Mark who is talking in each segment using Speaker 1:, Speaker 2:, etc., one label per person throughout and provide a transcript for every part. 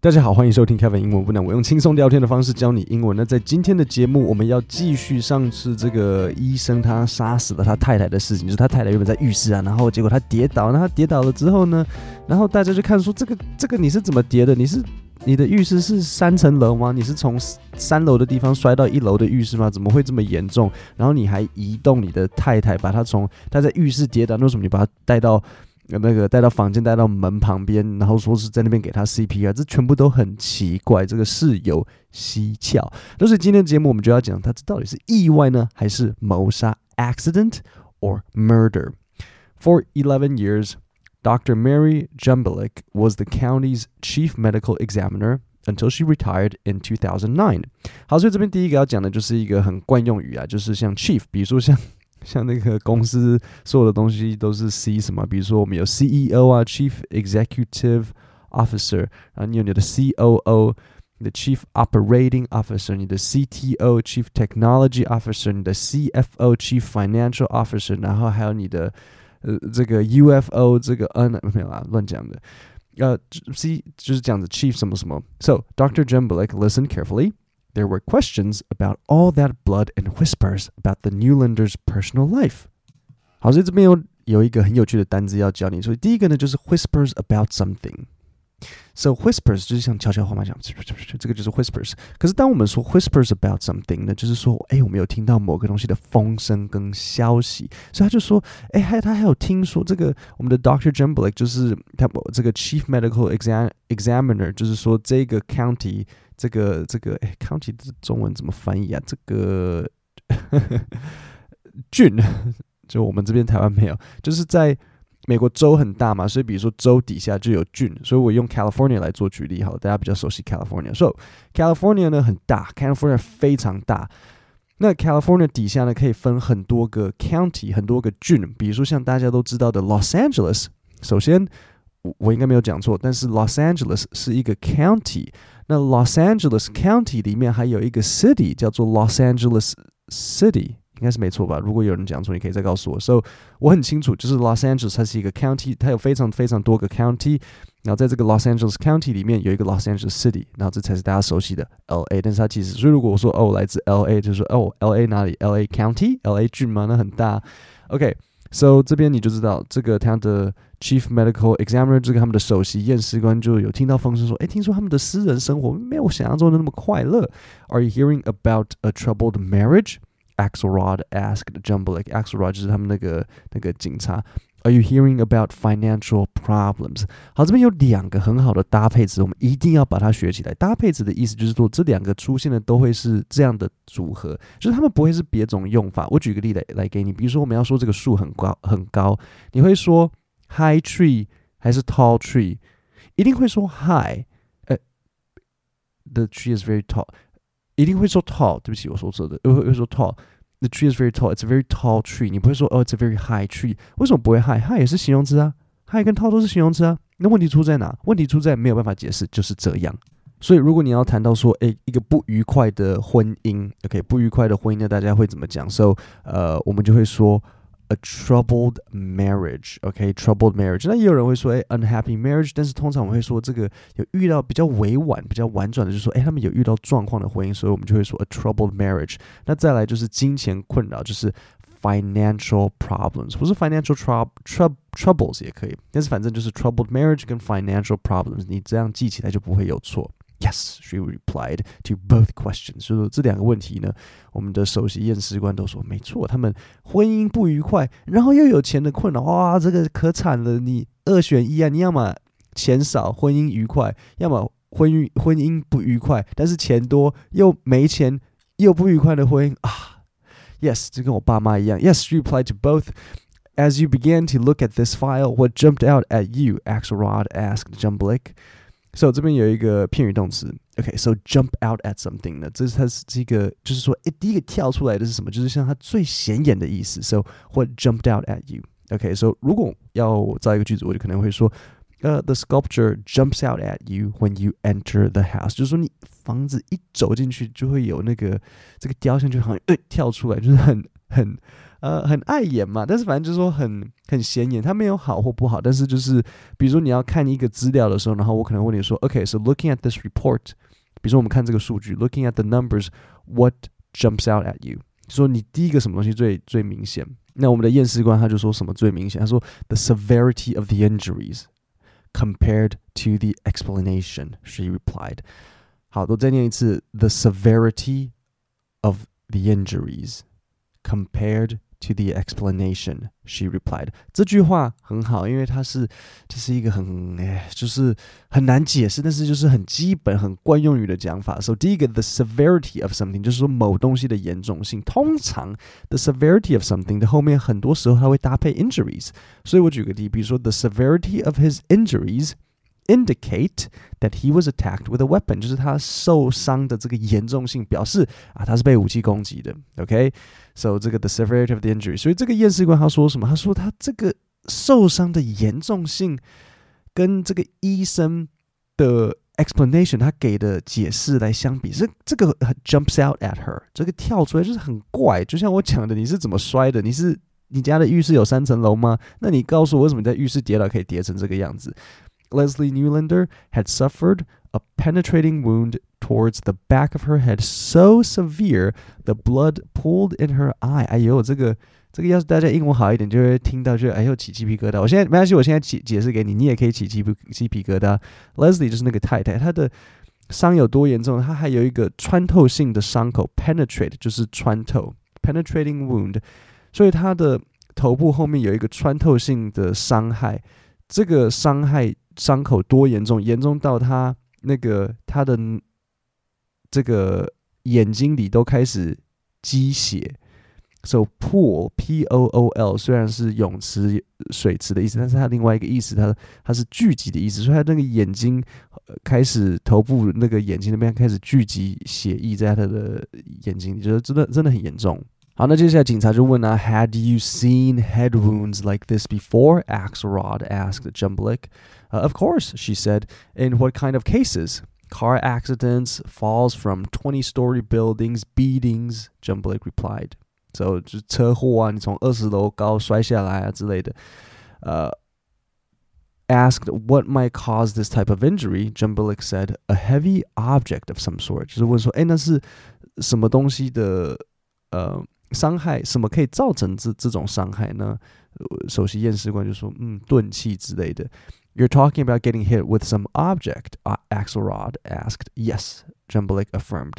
Speaker 1: 大家好，欢迎收听 Kevin 英文不难。我用轻松聊天的方式教你英文。那在今天的节目，我们要继续上次这个医生他杀死了他太太的事情，就是他太太原本在浴室啊，然后结果他跌倒，那他跌倒了之后呢，然后大家就看说这个这个你是怎么跌的？你是你的浴室是三层楼吗？你是从三楼的地方摔到一楼的浴室吗？怎么会这么严重？然后你还移动你的太太，把她从她在浴室跌倒，为什么你把她带到？那个带到房间，带到门旁边，然后说是在那边给他 CPR，这全部都很奇怪，这个事有蹊跷。所以今天的节目我们就要讲，它这到底是意外呢，还是谋杀 （accident or murder）。For eleven years, Dr. Mary Jumbelik was the county's chief medical examiner until she retired in 2009. 好，所以这边第一个要讲的就是一个很惯用语啊，就是像 chief，比如说像。像那个公司所有的东西都是 C 什么，比如说我们有 CEO 啊，Chief Executive Officer，然后你有你的 COO，你的 Chief Operating Officer，你的 CTO Chief Technology Officer，你的 CFO Chief Financial Officer，然后还有你的呃这个 UFO 这个 N 没有啊，乱讲的，呃 C 就是这样子 Chief 什么什么。So Dr. Jumblick, listen carefully. There were questions about all that blood and whispers about the Neulander's personal life. 好，所以这边有有一个很有趣的单词要教你。所以第一个呢，就是 whispers about something。So whispers 就是像悄悄话嘛，讲这个就是 whispers. 可是当我们说 whispers about something 呢，就是说，哎，我们有听到某个东西的风声跟消息，所以他就说，哎，还他还有听说这个我们的 Doctor j u m b l e Chief Medical Exam Examiner，就是说这个 County 这个这个哎，county 的中文怎么翻译啊？这个郡，就我们这边台湾没有，就是在美国州很大嘛，所以比如说州底下就有郡，所以我用 California 来做举例，好，大家比较熟悉 California。So California 呢很大，California 非常大。那 California 底下呢可以分很多个 county，很多个郡，比如说像大家都知道的 Los Angeles。首先我应该没有讲错，但是 Los Angeles 是一个 county。那 Los Angeles County 里面还有一个 city 叫做 Los Angeles City，应该是没错吧？如果有人讲错，你可以再告诉我。So 我很清楚，就是 Los Angeles 它是一个 county，它有非常非常多个 county，然后在这个 Los Angeles County 里面有一个 Los Angeles City，然后这才是大家熟悉的 LA。但是它其实，所以如果我说哦来自 LA，就是说哦 LA 哪里？LA County，LA 郡吗？那很大。OK。So 这边你就知道，这个他的 Chief Medical Examiner 这个他们的首席验尸官就有听到风声说，哎，听说他们的私人生活没有想象中的那么快乐。Are you hearing about a troubled marriage? Axelrod asked Jumblick. Axelrod 就是他们那个那个警察。Are you hearing about financial problems？好，这边有两个很好的搭配词，我们一定要把它学起来。搭配词的意思就是说，这两个出现的都会是这样的组合，就是他们不会是别种用法。我举个例来来给你，比如说我们要说这个树很高很高，你会说 high tree 还是 tall tree？一定会说 high，呃，the tree is very tall，一定会说 tall。对不起，我说错的，又会说 tall。The tree is very tall. It's a very tall tree. 你不会说哦，It's a very high tree. 为什么不会 high？high 也是形容词啊，high 跟 tall 都是形容词啊。那问题出在哪？问题出在没有办法解释，就是这样。所以如果你要谈到说，诶，一个不愉快的婚姻，OK，不愉快的婚姻，那大家会怎么讲？So，呃，我们就会说。a troubled marriage. OK, troubled marriage. 那也有人会说，哎，unhappy marriage。但是通常我们会说，这个有遇到比较委婉、比较婉转的，就是说，哎，他们有遇到状况的婚姻，所以我们就会说 a troubled marriage。那再来就是金钱困扰，就是 financial problems，不是 financial trou trou troubles 也可以，但是反正就是 troubled marriage 跟 financial problems，你这样记起来就不会有错。Yes, she replied to both questions。所以说这两个问题呢，我们的首席验尸官都说没错，他们婚姻不愉快，然后又有钱的困扰，哇，这个可惨了！你二选一啊，你要么钱少，婚姻愉快；要么婚姻婚姻不愉快，但是钱多又没钱又不愉快的婚姻啊。Yes，就跟我爸妈一样。Yes, she replied to both. As you began to look at this file, what jumped out at you? Axelrod asked Jumblick. So 这边有一个片语动词，OK，so jump out at something 呢，这是它是一个，就是说，诶，第一个跳出来的是什么？就是像它最显眼的意思。So what jumped out at you？OK，so 如果要造一个句子，我就可能会说， 呃，the sculpture jumps out at you when you enter the house，就是说你房子一走进去就会有那个这个雕像就好像诶跳出来，就是很很 呃很碍眼嘛，但是反正就是说很很显眼，它没有好或不好，但是就是比如说你要看一个资料的时候，然后我可能问你说，OK，so、okay, looking at this report，比如说我们看这个数据，looking at the numbers，what jumps out at you？说你第一个什么东西最最明显？那我们的验尸官他就说什么最明显？他说 the severity of the injuries compared to the explanation. She replied. 好，我再念一次 the severity of the injuries compared to the explanation, she replied. 这句话很好，因为它是这是一个很哎，就是很难解释，但是就是很基本、很惯用语的讲法。So 第一个，the severity of something，就是说某东西的严重性。通常，the severity of something 的后面很多时候它会搭配 injuries。所以我举个例，比如说，the severity of his injuries。 Indicate that he was attacked with a weapon，就是他受伤的这个严重性表示啊，他是被武器攻击的。OK，so、这个 the severity of the injury，所以这个验尸官他说什么？他说他这个受伤的严重性跟这个医生的 explanation 他给的解释来相比，这这个 jumps out at her，这个跳出来就是很怪。就像我讲的，你是怎么摔的？你是你家的浴室有三层楼吗？那你告诉我为什么在浴室跌倒可以跌成这个样子 Leslie Neulander had suffered a penetrating wound towards the back of her head so severe the blood pooled in her eye。哎呦，这个这个要是大家英文好一点，就会听到就哎呦起鸡皮疙瘩。我现在没关系，我现在解解释给你，你也可以起鸡皮鸡皮疙瘩。Leslie 就是那个太太，她的伤有多严重？她还有一个穿透性的伤口，penetrate 就是穿透，penetrating wound，所以她的头部后面有一个穿透性的伤害。这个伤害伤口多严重？严重到他那个他的这个眼睛里都开始积血。So pool P O O L 虽然是泳池、水池的意思，但是它另外一个意思，它它是聚集的意思。所以他那个眼睛开始头部那个眼睛那边开始聚集血液在他的眼睛里，就是真的真的很严重。好，那接下来警察就问啊，Had you seen head wounds like this before? Axelrod asked Jumbelic. Uh, of course, she said. In what kind of cases? Car accidents, falls from 20-story buildings, beatings. Jumbelic replied. So 就车祸啊，你从二十楼高摔下来啊之类的。呃、uh,，asked what might cause this type of injury. Jumbelic said a heavy object of some sort. 就是问说，哎，那是什么东西的？呃、uh,。伤害什么可以造成这这种伤害呢？首席验尸官就说，嗯，钝器之类的。You're talking about getting hit with some object, uh, Axelrod asked. Yes, Jumbelic affirmed.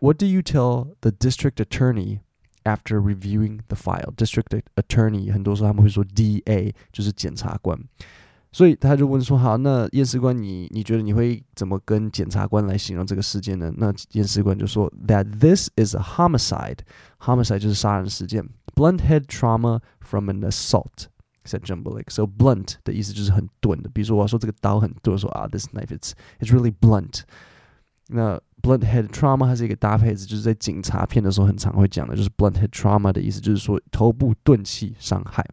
Speaker 1: What do you tell the district attorney after reviewing the file? District attorney 很多时候他们会说 DA，就是检察官。所以他就问说：“好，那验尸官你你觉得你会怎么跟检察官来形容这个事件呢？”那验尸官就说：“That this is a homicide. Homicide 就是杀人事件。Blunt head trauma from an assault.” Said j u m b l i k So blunt 的意思就是很钝的。比如说我要说这个刀很钝，说啊，this knife it's it's really blunt。那 blunt head trauma 它是一个搭配词，就是在警察片的时候很常会讲的，就是 blunt head trauma 的意思就是说头部钝器伤害。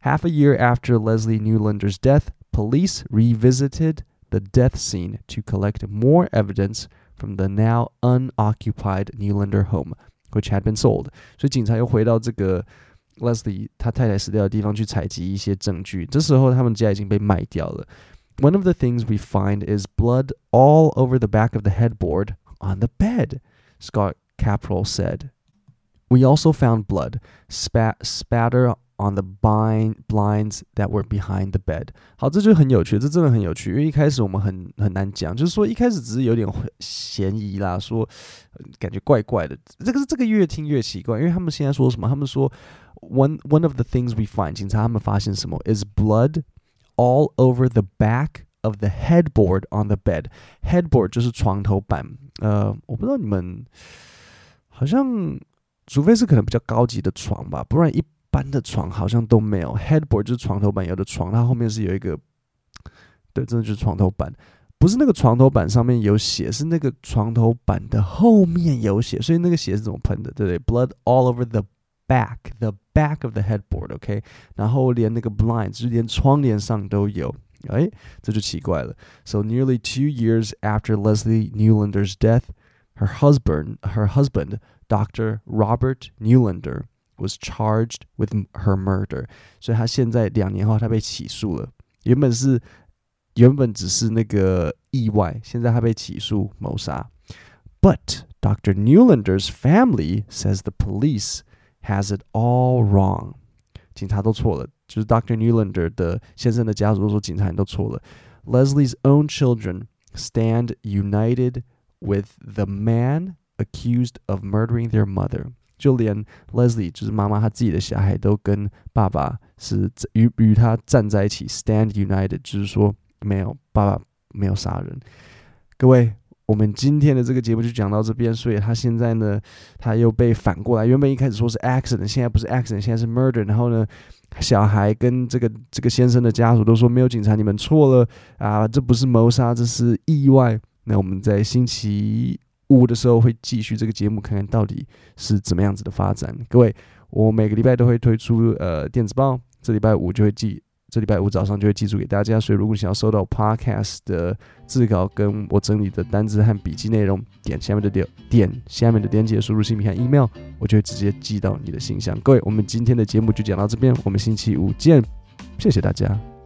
Speaker 1: Half a year after Leslie Neulander's death, police revisited the death scene to collect more evidence from the now unoccupied Neulander home, which had been sold. 所以警察又回到这个 Leslie 他太太死掉的地方去采集一些证据。这时候他们家已经被卖掉了。One of the things we find is blood all over the back of the headboard on the bed, Scott Caprell said. We also found blood spat, spatter on the blind blinds that were behind the bed。好，这就很有趣，这真的很有趣，因为一开始我们很很难讲，就是说一开始只是有点嫌疑啦，说感觉怪怪的。这个是这个越听越奇怪，因为他们现在说什么？他们说 one one of the things we find，警察他们发现什么？is blood all over the back of the headboard on the bed。headboard 就是床头板。呃，我不知道你们好像，除非是可能比较高级的床吧，不然一。 般的床好像都没有，headboard 就是床头板，有的床它后面是有一个，对，真的就是床头板，不是那个床头板上面有血，是那个床头板的后面有血，所以那个血是怎么喷的，对不对？Blood all over the back, the back of the headboard, OK，然后连那个 blind，就是连窗帘上都有。哎，这就奇怪了。So nearly two years after Leslie Neulander's death, her husband, her husband, Dr. Robert Neulander, was charged with her murder. but Dr. Neulander's family says the police has it all wrong，警察都错了，就是 Dr. Neulander own children stand united with the man accused of murdering their mother. 就连 Leslie 就是妈妈她自己的小孩都跟爸爸是与与他站在一起，stand united，就是说没有爸爸没有杀人。各位，我们今天的这个节目就讲到这边，所以他现在呢，他又被反过来，原本一开始说是 accident，现在不是 accident，现在是 murder。然后呢，小孩跟这个这个先生的家属都说没有警察，你们错了啊，这不是谋杀，这是意外。那我们在星期五的时候会继续这个节目，看看到底是怎么样子的发展。各位，我每个礼拜都会推出呃电子报，这礼拜五就会寄。这礼拜五早上就会寄出给大家，所以如果你想要收到 Podcast 的字稿跟我整理的单字和笔记内容，点下面的点点下面的链接，输入姓名和 email，我就会直接寄到你的信箱。各位，我们今天的节目就讲到这边，我们星期五见，谢谢大家。